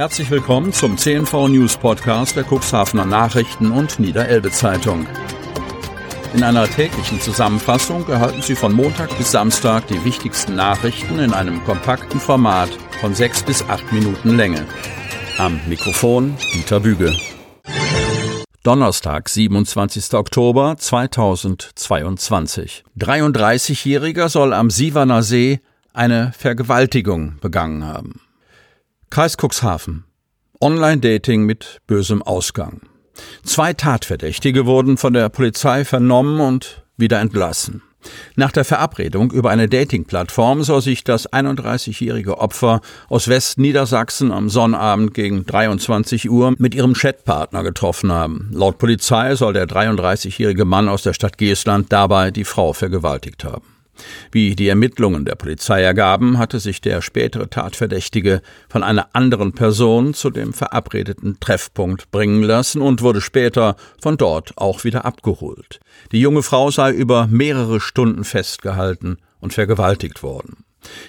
Herzlich willkommen zum CNV News Podcast der Cuxhavener Nachrichten und Niederelbe Zeitung. In einer täglichen Zusammenfassung erhalten Sie von Montag bis Samstag die wichtigsten Nachrichten in einem kompakten Format von sechs bis acht Minuten Länge. Am Mikrofon Dieter Büge. Donnerstag, 27. Oktober 2022. 33-Jähriger soll am Sieverner See eine Vergewaltigung begangen haben. Kreis Cuxhaven. Online-Dating mit bösem Ausgang. Zwei Tatverdächtige wurden von der Polizei vernommen und wieder entlassen. Nach der Verabredung über eine Dating-Plattform soll sich das 31-jährige Opfer aus Westniedersachsen am Sonnabend gegen 23 Uhr mit ihrem Chatpartner getroffen haben. Laut Polizei soll der 33-jährige Mann aus der Stadt Geestland dabei die Frau vergewaltigt haben. Wie die Ermittlungen der Polizei ergaben, hatte sich der spätere Tatverdächtige von einer anderen Person zu dem verabredeten Treffpunkt bringen lassen und wurde später von dort auch wieder abgeholt. Die junge Frau sei über mehrere Stunden festgehalten und vergewaltigt worden.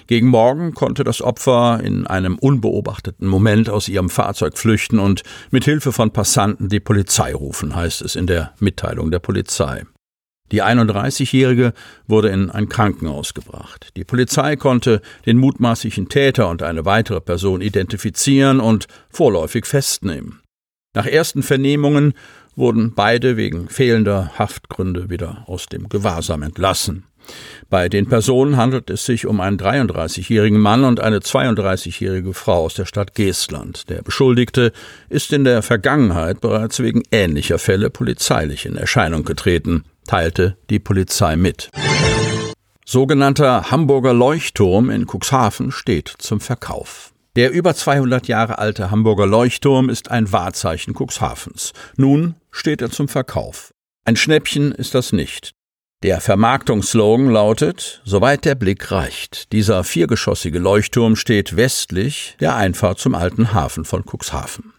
Gegen Morgen konnte das Opfer in einem unbeobachteten Moment aus ihrem Fahrzeug flüchten und mit Hilfe von Passanten die Polizei rufen, heißt es in der Mitteilung der Polizei. Die 31-Jährige wurde in ein Krankenhaus gebracht. Die Polizei konnte den mutmaßlichen Täter und eine weitere Person identifizieren und vorläufig festnehmen. Nach ersten Vernehmungen wurden beide wegen fehlender Haftgründe wieder aus dem Gewahrsam entlassen. Bei den Personen handelt es sich um einen 33-jährigen Mann und eine 32-jährige Frau aus der Stadt Geestland. Der Beschuldigte ist in der Vergangenheit bereits wegen ähnlicher Fälle polizeilich in Erscheinung getreten teilte die Polizei mit. Sogenannter Hamburger Leuchtturm in Cuxhaven steht zum Verkauf. Der über 200 Jahre alte Hamburger Leuchtturm ist ein Wahrzeichen Cuxhavens. Nun steht er zum Verkauf. Ein Schnäppchen ist das nicht. Der Vermarktungsslogan lautet, soweit der Blick reicht. Dieser viergeschossige Leuchtturm steht westlich der Einfahrt zum alten Hafen von Cuxhaven.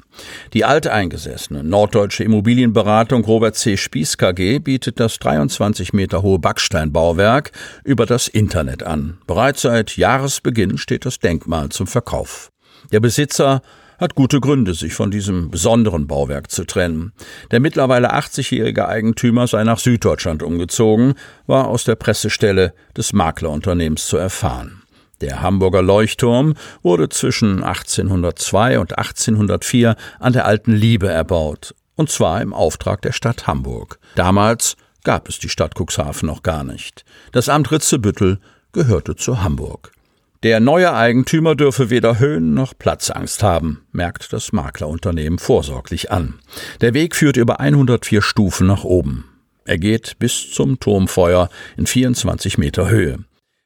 Die alteingesessene norddeutsche Immobilienberatung Robert C. Spieß KG bietet das 23 Meter hohe Backsteinbauwerk über das Internet an. Bereits seit Jahresbeginn steht das Denkmal zum Verkauf. Der Besitzer hat gute Gründe, sich von diesem besonderen Bauwerk zu trennen. Der mittlerweile 80-jährige Eigentümer sei nach Süddeutschland umgezogen, war aus der Pressestelle des Maklerunternehmens zu erfahren. Der Hamburger Leuchtturm wurde zwischen 1802 und 1804 an der Alten Liebe erbaut, und zwar im Auftrag der Stadt Hamburg. Damals gab es die Stadt Cuxhaven noch gar nicht. Das Amt Ritzebüttel gehörte zu Hamburg. Der neue Eigentümer dürfe weder Höhen noch Platzangst haben, merkt das Maklerunternehmen vorsorglich an. Der Weg führt über 104 Stufen nach oben. Er geht bis zum Turmfeuer in 24 Meter Höhe.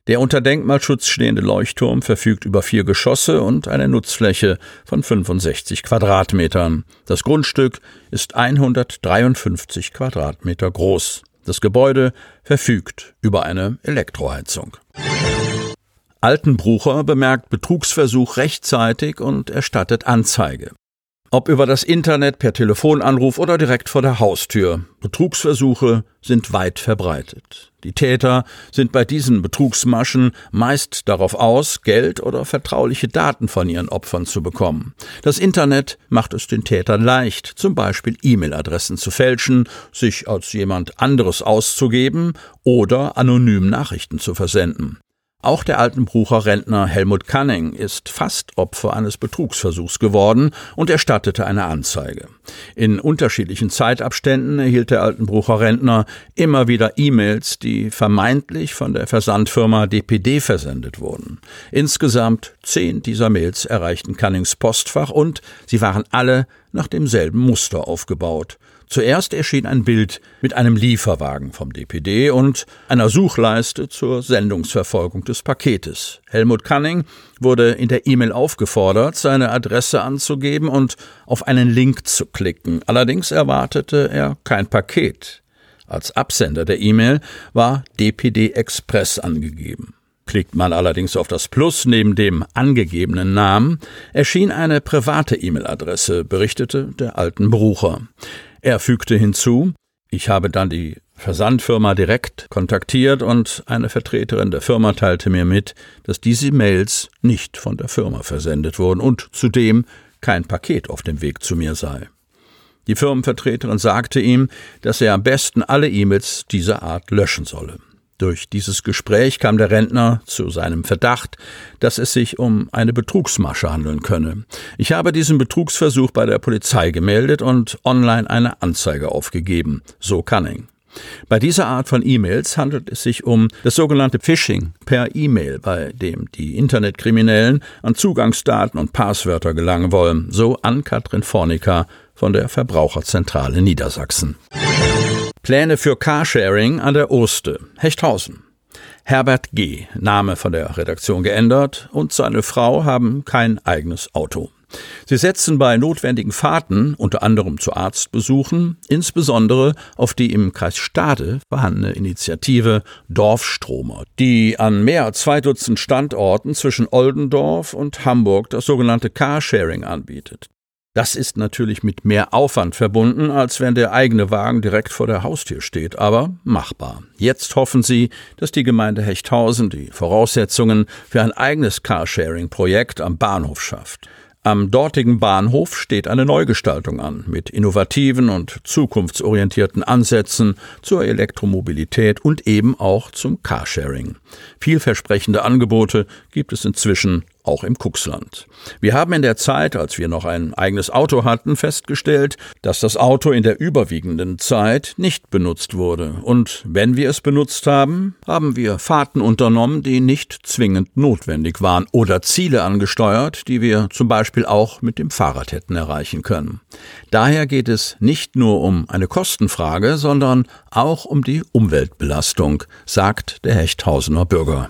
Der unter Denkmalschutz stehende Leuchtturm verfügt über vier Geschosse und eine Nutzfläche von 65 Quadratmetern. Das Grundstück ist 153 Quadratmeter groß. Das Gebäude verfügt über eine Elektroheizung. Altenbrucher bemerkt Betrugsversuch rechtzeitig und erstattet Anzeige. Ob über das Internet, per Telefonanruf oder direkt vor der Haustür. Betrugsversuche sind weit verbreitet. Die Täter sind bei diesen Betrugsmaschen meist darauf aus, Geld oder vertrauliche Daten von ihren Opfern zu bekommen. Das Internet macht es den Tätern leicht, zum Beispiel E-Mail-Adressen zu fälschen, sich als jemand anderes auszugeben oder anonym Nachrichten zu versenden. Auch der Altenbrucher Rentner Helmut Canning ist fast Opfer eines Betrugsversuchs geworden und erstattete eine Anzeige. In unterschiedlichen Zeitabständen erhielt der Altenbrucher Rentner immer wieder E-Mails, die vermeintlich von der Versandfirma DPD versendet wurden. Insgesamt zehn dieser Mails erreichten Cannings Postfach und sie waren alle nach demselben Muster aufgebaut. Zuerst erschien ein Bild mit einem Lieferwagen vom DPD und einer Suchleiste zur Sendungsverfolgung des Paketes. Helmut Canning wurde in der E-Mail aufgefordert, seine Adresse anzugeben und auf einen Link zu klicken. Allerdings erwartete er kein Paket. Als Absender der E-Mail war DPD Express angegeben. Klickt man allerdings auf das Plus neben dem angegebenen Namen, erschien eine private E-Mail-Adresse, berichtete der alten Brucher. Er fügte hinzu, ich habe dann die Versandfirma direkt kontaktiert und eine Vertreterin der Firma teilte mir mit, dass diese Mails nicht von der Firma versendet wurden und zudem kein Paket auf dem Weg zu mir sei. Die Firmenvertreterin sagte ihm, dass er am besten alle E-Mails dieser Art löschen solle. Durch dieses Gespräch kam der Rentner zu seinem Verdacht, dass es sich um eine Betrugsmasche handeln könne. Ich habe diesen Betrugsversuch bei der Polizei gemeldet und online eine Anzeige aufgegeben, so Cunning. Bei dieser Art von E-Mails handelt es sich um das sogenannte Phishing per E-Mail, bei dem die Internetkriminellen an Zugangsdaten und Passwörter gelangen wollen, so an Katrin Fornica von der Verbraucherzentrale Niedersachsen. Pläne für Carsharing an der Oste, Hechthausen. Herbert G., Name von der Redaktion geändert, und seine Frau haben kein eigenes Auto. Sie setzen bei notwendigen Fahrten, unter anderem zu Arztbesuchen, insbesondere auf die im Kreis Stade vorhandene Initiative Dorfstromer, die an mehr als zwei Dutzend Standorten zwischen Oldendorf und Hamburg das sogenannte Carsharing anbietet. Das ist natürlich mit mehr Aufwand verbunden, als wenn der eigene Wagen direkt vor der Haustür steht, aber machbar. Jetzt hoffen sie, dass die Gemeinde Hechthausen die Voraussetzungen für ein eigenes Carsharing-Projekt am Bahnhof schafft. Am dortigen Bahnhof steht eine Neugestaltung an, mit innovativen und zukunftsorientierten Ansätzen zur Elektromobilität und eben auch zum Carsharing. Vielversprechende Angebote gibt es inzwischen auch im Kuxland. Wir haben in der Zeit, als wir noch ein eigenes Auto hatten, festgestellt, dass das Auto in der überwiegenden Zeit nicht benutzt wurde. Und wenn wir es benutzt haben, haben wir Fahrten unternommen, die nicht zwingend notwendig waren oder Ziele angesteuert, die wir zum Beispiel auch mit dem Fahrrad hätten erreichen können. Daher geht es nicht nur um eine Kostenfrage, sondern auch um die Umweltbelastung, sagt der Hechthausener Bürger.